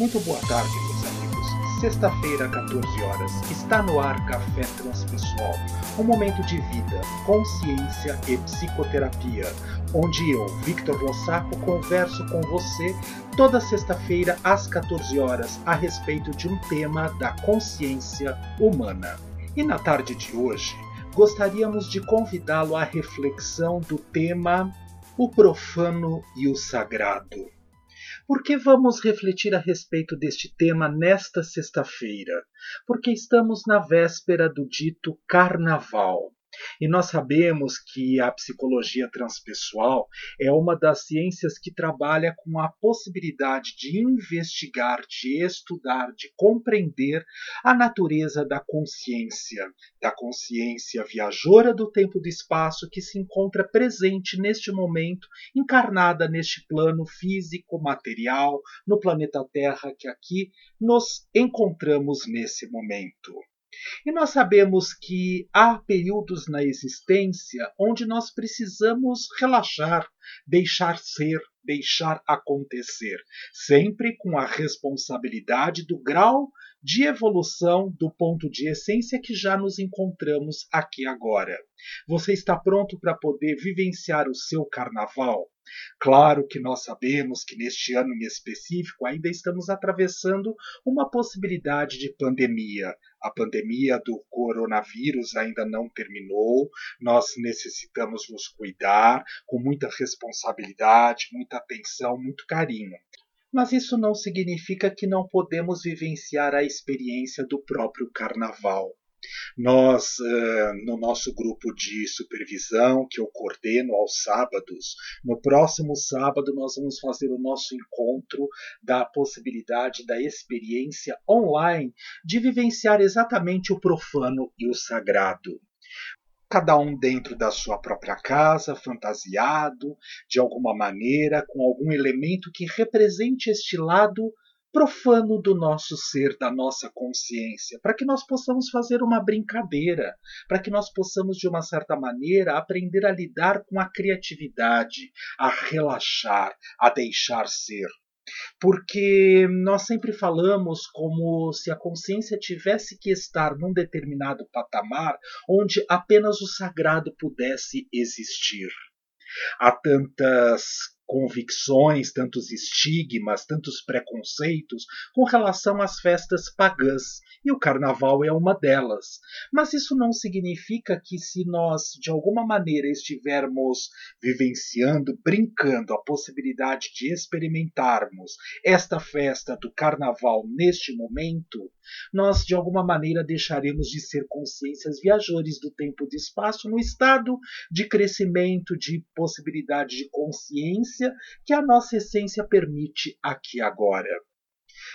Muito boa tarde, meus amigos. Sexta-feira, 14 horas, está no ar Café Transpessoal, um momento de vida, consciência e psicoterapia, onde eu, Victor Lossaco, converso com você toda sexta-feira às 14 horas a respeito de um tema da consciência humana. E na tarde de hoje, gostaríamos de convidá-lo à reflexão do tema O profano e o sagrado. Por que vamos refletir a respeito deste tema nesta sexta-feira? Porque estamos na véspera do dito Carnaval. E nós sabemos que a psicologia transpessoal é uma das ciências que trabalha com a possibilidade de investigar, de estudar, de compreender a natureza da consciência, da consciência viajora do tempo e do espaço que se encontra presente neste momento, encarnada neste plano físico, material, no planeta Terra que aqui nos encontramos nesse momento. E nós sabemos que há períodos na existência onde nós precisamos relaxar, deixar ser, deixar acontecer, sempre com a responsabilidade do grau de evolução do ponto de essência que já nos encontramos aqui agora. Você está pronto para poder vivenciar o seu carnaval? Claro que nós sabemos que neste ano em específico ainda estamos atravessando uma possibilidade de pandemia. A pandemia do coronavírus ainda não terminou, nós necessitamos nos cuidar com muita responsabilidade, muita atenção, muito carinho. Mas isso não significa que não podemos vivenciar a experiência do próprio carnaval. Nós, eh, no nosso grupo de supervisão, que eu coordeno aos sábados, no próximo sábado nós vamos fazer o nosso encontro da possibilidade da experiência online de vivenciar exatamente o profano e o sagrado cada um dentro da sua própria casa, fantasiado de alguma maneira, com algum elemento que represente este lado profano do nosso ser, da nossa consciência, para que nós possamos fazer uma brincadeira, para que nós possamos, de uma certa maneira, aprender a lidar com a criatividade, a relaxar, a deixar ser. Porque nós sempre falamos como se a consciência tivesse que estar num determinado patamar onde apenas o sagrado pudesse existir. Há tantas convicções, tantos estigmas, tantos preconceitos com relação às festas pagãs, e o carnaval é uma delas. Mas isso não significa que, se nós de alguma maneira estivermos vivenciando, brincando a possibilidade de experimentarmos esta festa do carnaval neste momento, nós de alguma maneira deixaremos de ser consciências viajores do tempo e do espaço no estado de crescimento, de possibilidade de consciência que a nossa essência permite aqui agora.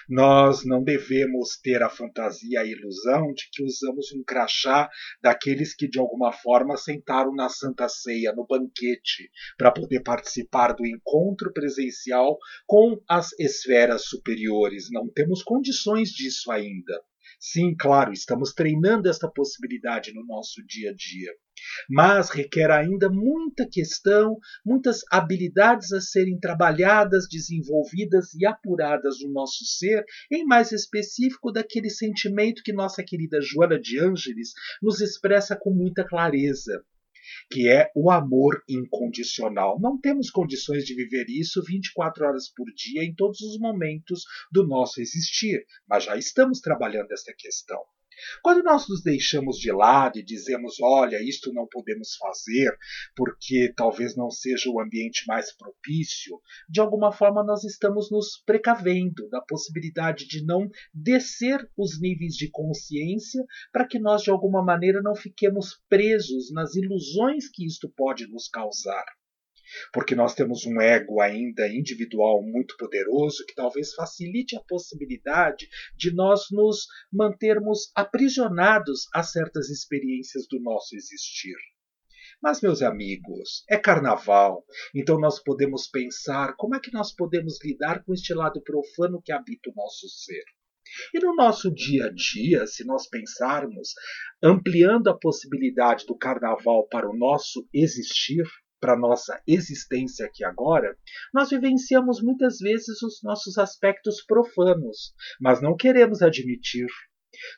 Nós não devemos ter a fantasia, a ilusão de que usamos um crachá daqueles que de alguma forma sentaram na Santa Ceia, no banquete, para poder participar do encontro presencial com as esferas superiores. Não temos condições disso ainda. Sim, claro, estamos treinando esta possibilidade no nosso dia a dia. Mas requer ainda muita questão, muitas habilidades a serem trabalhadas, desenvolvidas e apuradas no nosso ser, em mais específico daquele sentimento que nossa querida Joana de Ângeles nos expressa com muita clareza que é o amor incondicional. Não temos condições de viver isso 24 horas por dia em todos os momentos do nosso existir, mas já estamos trabalhando essa questão. Quando nós nos deixamos de lado e dizemos, olha, isto não podemos fazer porque talvez não seja o ambiente mais propício, de alguma forma nós estamos nos precavendo da possibilidade de não descer os níveis de consciência para que nós de alguma maneira não fiquemos presos nas ilusões que isto pode nos causar porque nós temos um ego ainda individual muito poderoso que talvez facilite a possibilidade de nós nos mantermos aprisionados a certas experiências do nosso existir. Mas, meus amigos, é carnaval, então nós podemos pensar como é que nós podemos lidar com este lado profano que habita o nosso ser. E no nosso dia a dia, se nós pensarmos, ampliando a possibilidade do carnaval para o nosso existir, para nossa existência aqui agora, nós vivenciamos muitas vezes os nossos aspectos profanos, mas não queremos admitir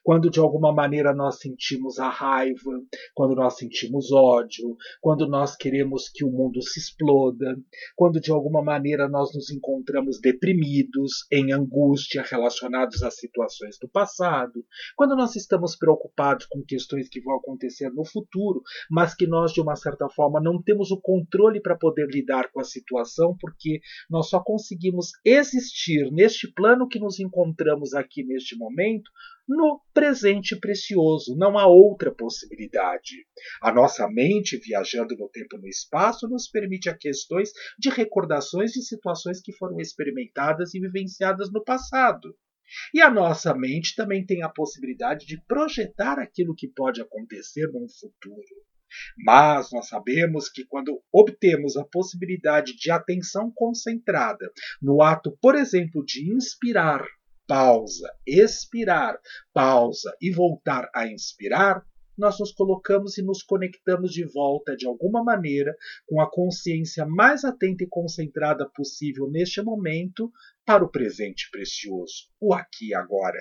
quando de alguma maneira nós sentimos a raiva, quando nós sentimos ódio, quando nós queremos que o mundo se exploda, quando de alguma maneira nós nos encontramos deprimidos, em angústia relacionados a situações do passado, quando nós estamos preocupados com questões que vão acontecer no futuro, mas que nós de uma certa forma não temos o controle para poder lidar com a situação, porque nós só conseguimos existir neste plano que nos encontramos aqui neste momento no presente precioso. Não há outra possibilidade. A nossa mente, viajando no tempo e no espaço, nos permite a questões de recordações de situações que foram experimentadas e vivenciadas no passado. E a nossa mente também tem a possibilidade de projetar aquilo que pode acontecer no futuro. Mas nós sabemos que quando obtemos a possibilidade de atenção concentrada no ato, por exemplo, de inspirar pausa, expirar, pausa e voltar a inspirar, nós nos colocamos e nos conectamos de volta de alguma maneira com a consciência mais atenta e concentrada possível neste momento para o presente precioso, o aqui e agora.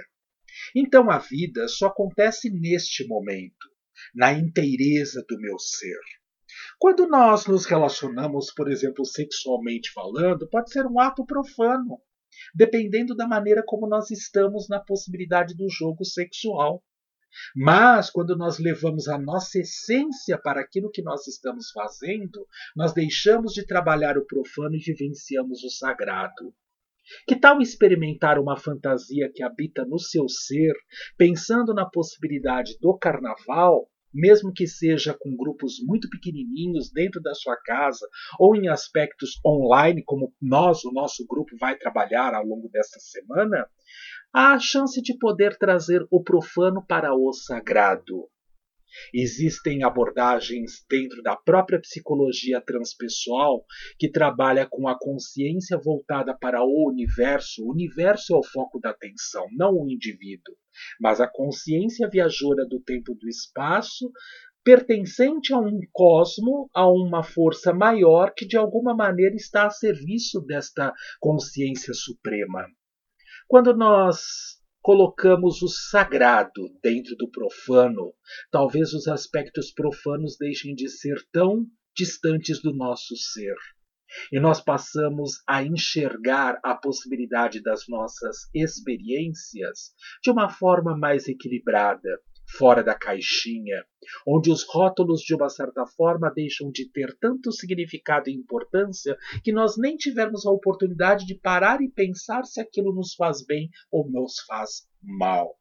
Então a vida só acontece neste momento, na inteireza do meu ser. Quando nós nos relacionamos, por exemplo, sexualmente falando, pode ser um ato profano, dependendo da maneira como nós estamos na possibilidade do jogo sexual. Mas quando nós levamos a nossa essência para aquilo que nós estamos fazendo, nós deixamos de trabalhar o profano e vivenciamos o sagrado. Que tal experimentar uma fantasia que habita no seu ser, pensando na possibilidade do carnaval, mesmo que seja com grupos muito pequenininhos dentro da sua casa ou em aspectos online, como nós, o nosso grupo, vai trabalhar ao longo desta semana, há a chance de poder trazer o profano para o sagrado. Existem abordagens dentro da própria psicologia transpessoal que trabalha com a consciência voltada para o universo. O universo é o foco da atenção, não o indivíduo. Mas a consciência viajora do tempo e do espaço pertencente a um cosmo, a uma força maior que de alguma maneira está a serviço desta consciência suprema. Quando nós colocamos o sagrado dentro do profano, talvez os aspectos profanos deixem de ser tão distantes do nosso ser. E nós passamos a enxergar a possibilidade das nossas experiências de uma forma mais equilibrada, fora da caixinha, onde os rótulos, de uma certa forma, deixam de ter tanto significado e importância que nós nem tivemos a oportunidade de parar e pensar se aquilo nos faz bem ou nos faz mal.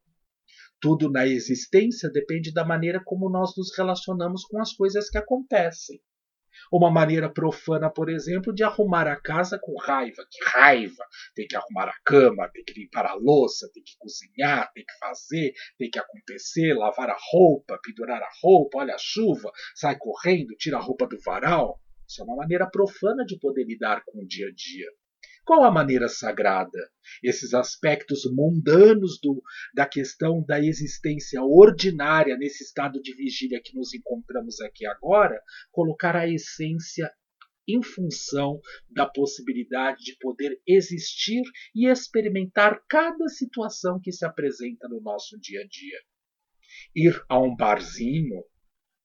Tudo na existência depende da maneira como nós nos relacionamos com as coisas que acontecem. Uma maneira profana, por exemplo, de arrumar a casa com raiva. Que raiva! Tem que arrumar a cama, tem que limpar a louça, tem que cozinhar, tem que fazer, tem que acontecer, lavar a roupa, pendurar a roupa, olha a chuva, sai correndo, tira a roupa do varal. Isso é uma maneira profana de poder lidar com o dia a dia. Qual a maneira sagrada? Esses aspectos mundanos do, da questão da existência ordinária nesse estado de vigília que nos encontramos aqui agora, colocar a essência em função da possibilidade de poder existir e experimentar cada situação que se apresenta no nosso dia a dia. Ir a um barzinho,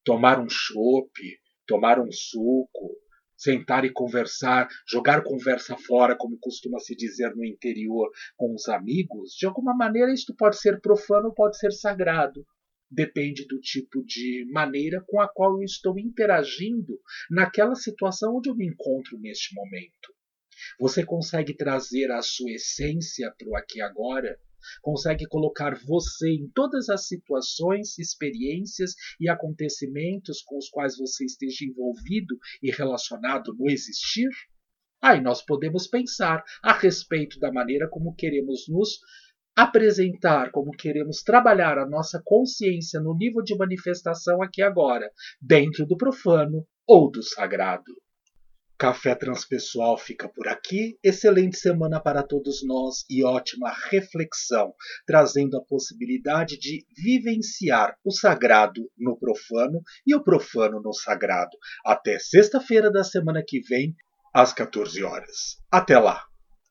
tomar um chope, tomar um suco, sentar e conversar, jogar conversa fora, como costuma se dizer no interior, com os amigos, de alguma maneira isto pode ser profano, pode ser sagrado. Depende do tipo de maneira com a qual eu estou interagindo naquela situação onde eu me encontro neste momento. Você consegue trazer a sua essência para o aqui e agora? Consegue colocar você em todas as situações, experiências e acontecimentos com os quais você esteja envolvido e relacionado no existir? Aí nós podemos pensar a respeito da maneira como queremos nos apresentar, como queremos trabalhar a nossa consciência no nível de manifestação aqui agora, dentro do profano ou do sagrado. Café Transpessoal fica por aqui. Excelente semana para todos nós e ótima reflexão, trazendo a possibilidade de vivenciar o sagrado no profano e o profano no sagrado. Até sexta-feira da semana que vem, às 14 horas. Até lá!